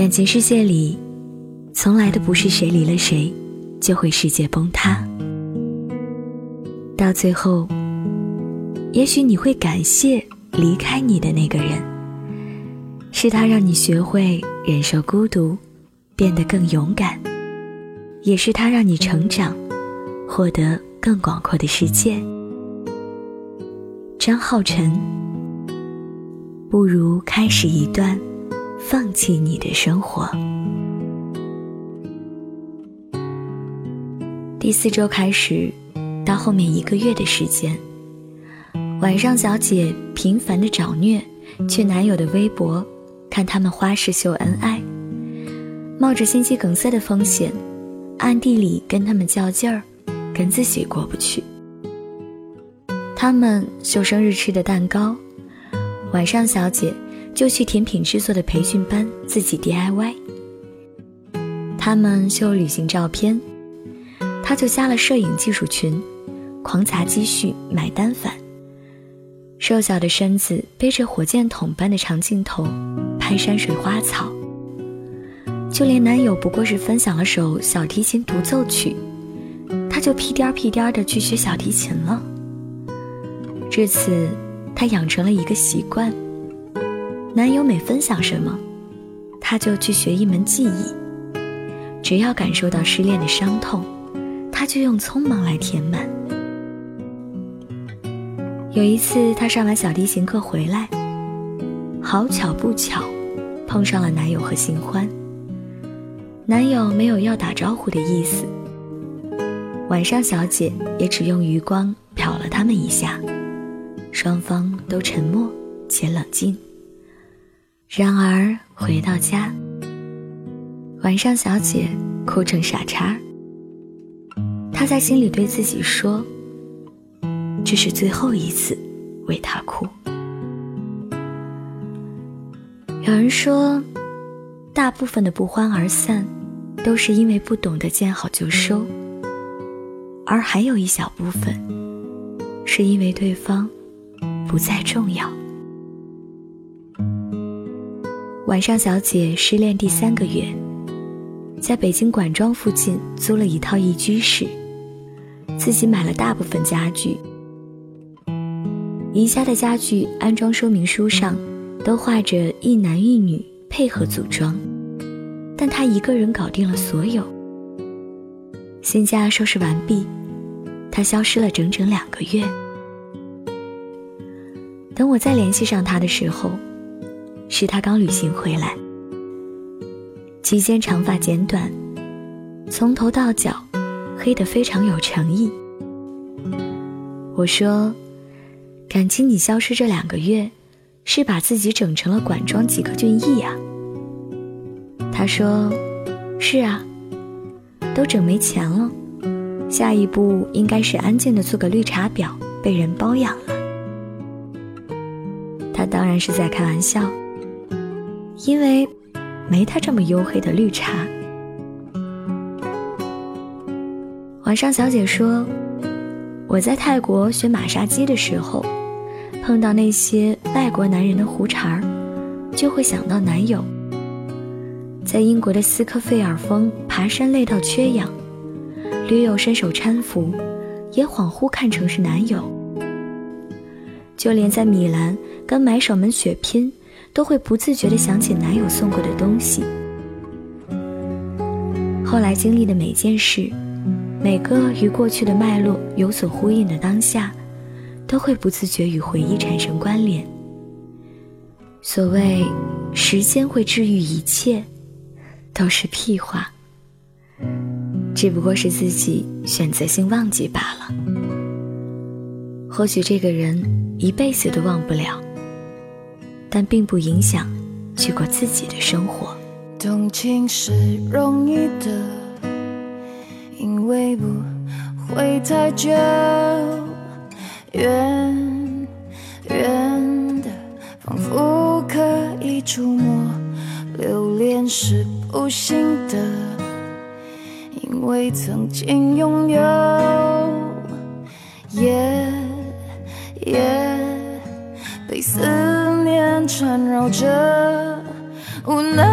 感情世界里，从来都不是谁离了谁，就会世界崩塌。到最后，也许你会感谢离开你的那个人，是他让你学会忍受孤独，变得更勇敢，也是他让你成长，获得更广阔的世界。张浩辰，不如开始一段放弃你的生活。第四周开始。到后面一个月的时间，晚上小姐频繁的找虐，去男友的微博看他们花式秀恩爱，冒着心肌梗塞的风险，暗地里跟他们较劲儿，跟自己过不去。他们秀生日吃的蛋糕，晚上小姐就去甜品制作的培训班自己 DIY。他们秀旅行照片，他就加了摄影技术群。狂砸积蓄买单反，瘦小的身子背着火箭筒般的长镜头拍山水花草。就连男友不过是分享了首小提琴独奏曲，她就屁颠儿屁颠儿的去学小提琴了。至此，她养成了一个习惯：男友每分享什么，她就去学一门技艺。只要感受到失恋的伤痛，她就用匆忙来填满。有一次，她上完小提琴课回来，好巧不巧，碰上了男友和新欢。男友没有要打招呼的意思，晚上小姐也只用余光瞟了他们一下，双方都沉默且冷静。然而回到家，晚上小姐哭成傻叉。她在心里对自己说。这是最后一次为他哭。有人说，大部分的不欢而散，都是因为不懂得见好就收；而还有一小部分，是因为对方不再重要。晚上小姐失恋第三个月，在北京管庄附近租了一套一居室，自己买了大部分家具。宜家的家具安装说明书上都画着一男一女配合组装，但他一个人搞定了所有。新家收拾完毕，他消失了整整两个月。等我再联系上他的时候，是他刚旅行回来，期间长发剪短，从头到脚黑得非常有诚意。我说。感情你消失这两个月，是把自己整成了管庄几个俊逸呀？他说：“是啊，都整没钱了，下一步应该是安静的做个绿茶婊，被人包养了。”他当然是在开玩笑，因为没他这么黝黑的绿茶。晚上小姐说：“我在泰国学马杀鸡的时候。”碰到那些外国男人的胡茬儿，就会想到男友。在英国的斯科费尔峰爬山累到缺氧，驴友伸手搀扶，也恍惚看成是男友。就连在米兰跟买手们血拼，都会不自觉地想起男友送过的东西。后来经历的每件事，每个与过去的脉络有所呼应的当下。都会不自觉与回忆产生关联。所谓时间会治愈一切，都是屁话。只不过是自己选择性忘记罢了。或许这个人一辈子都忘不了，但并不影响去过自己的生活。动情是容易的，因为不会太久。远远的，仿佛可以触摸；留恋是不幸的，因为曾经拥有。夜夜被思缠绕着，无奈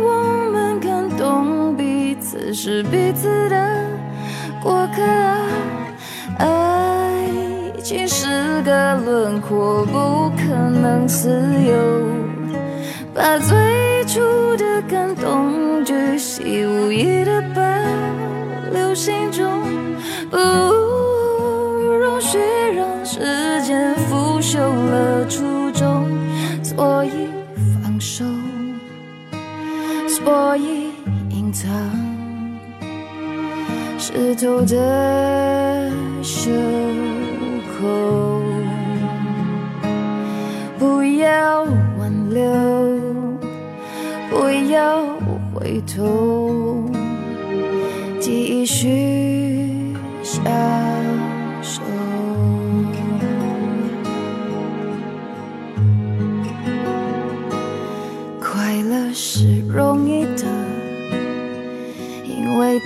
我们感动彼此。是彼此的过客。爱情是个轮廓，不可能自由。把最初的感动巨细无遗的保留心中，不容许让时间腐朽了初衷，所以放手，所以隐藏。湿透的袖口，不要挽留，不要回头，继续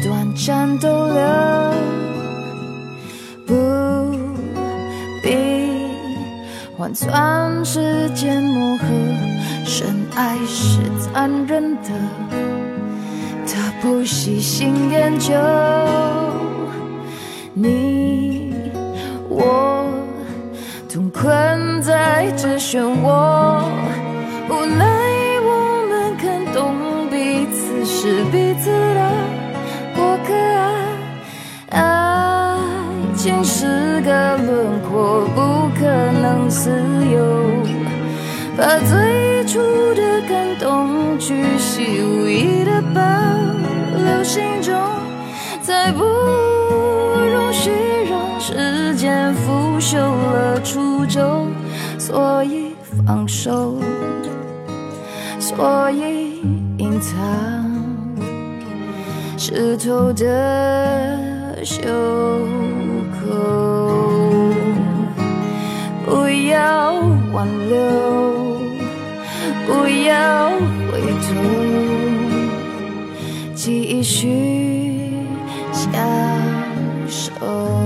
短暂逗留，不必换算时间磨合。深爱是残忍的，他不细心研究。你我同困在这漩涡，无奈我们看懂彼此是彼此我，不可能自由。把最初的感动巨细无遗的保留心中，再不容许让时间腐朽了初衷，所以放手，所以隐藏湿透的袖口，不要挽留。不要回头，继续相守。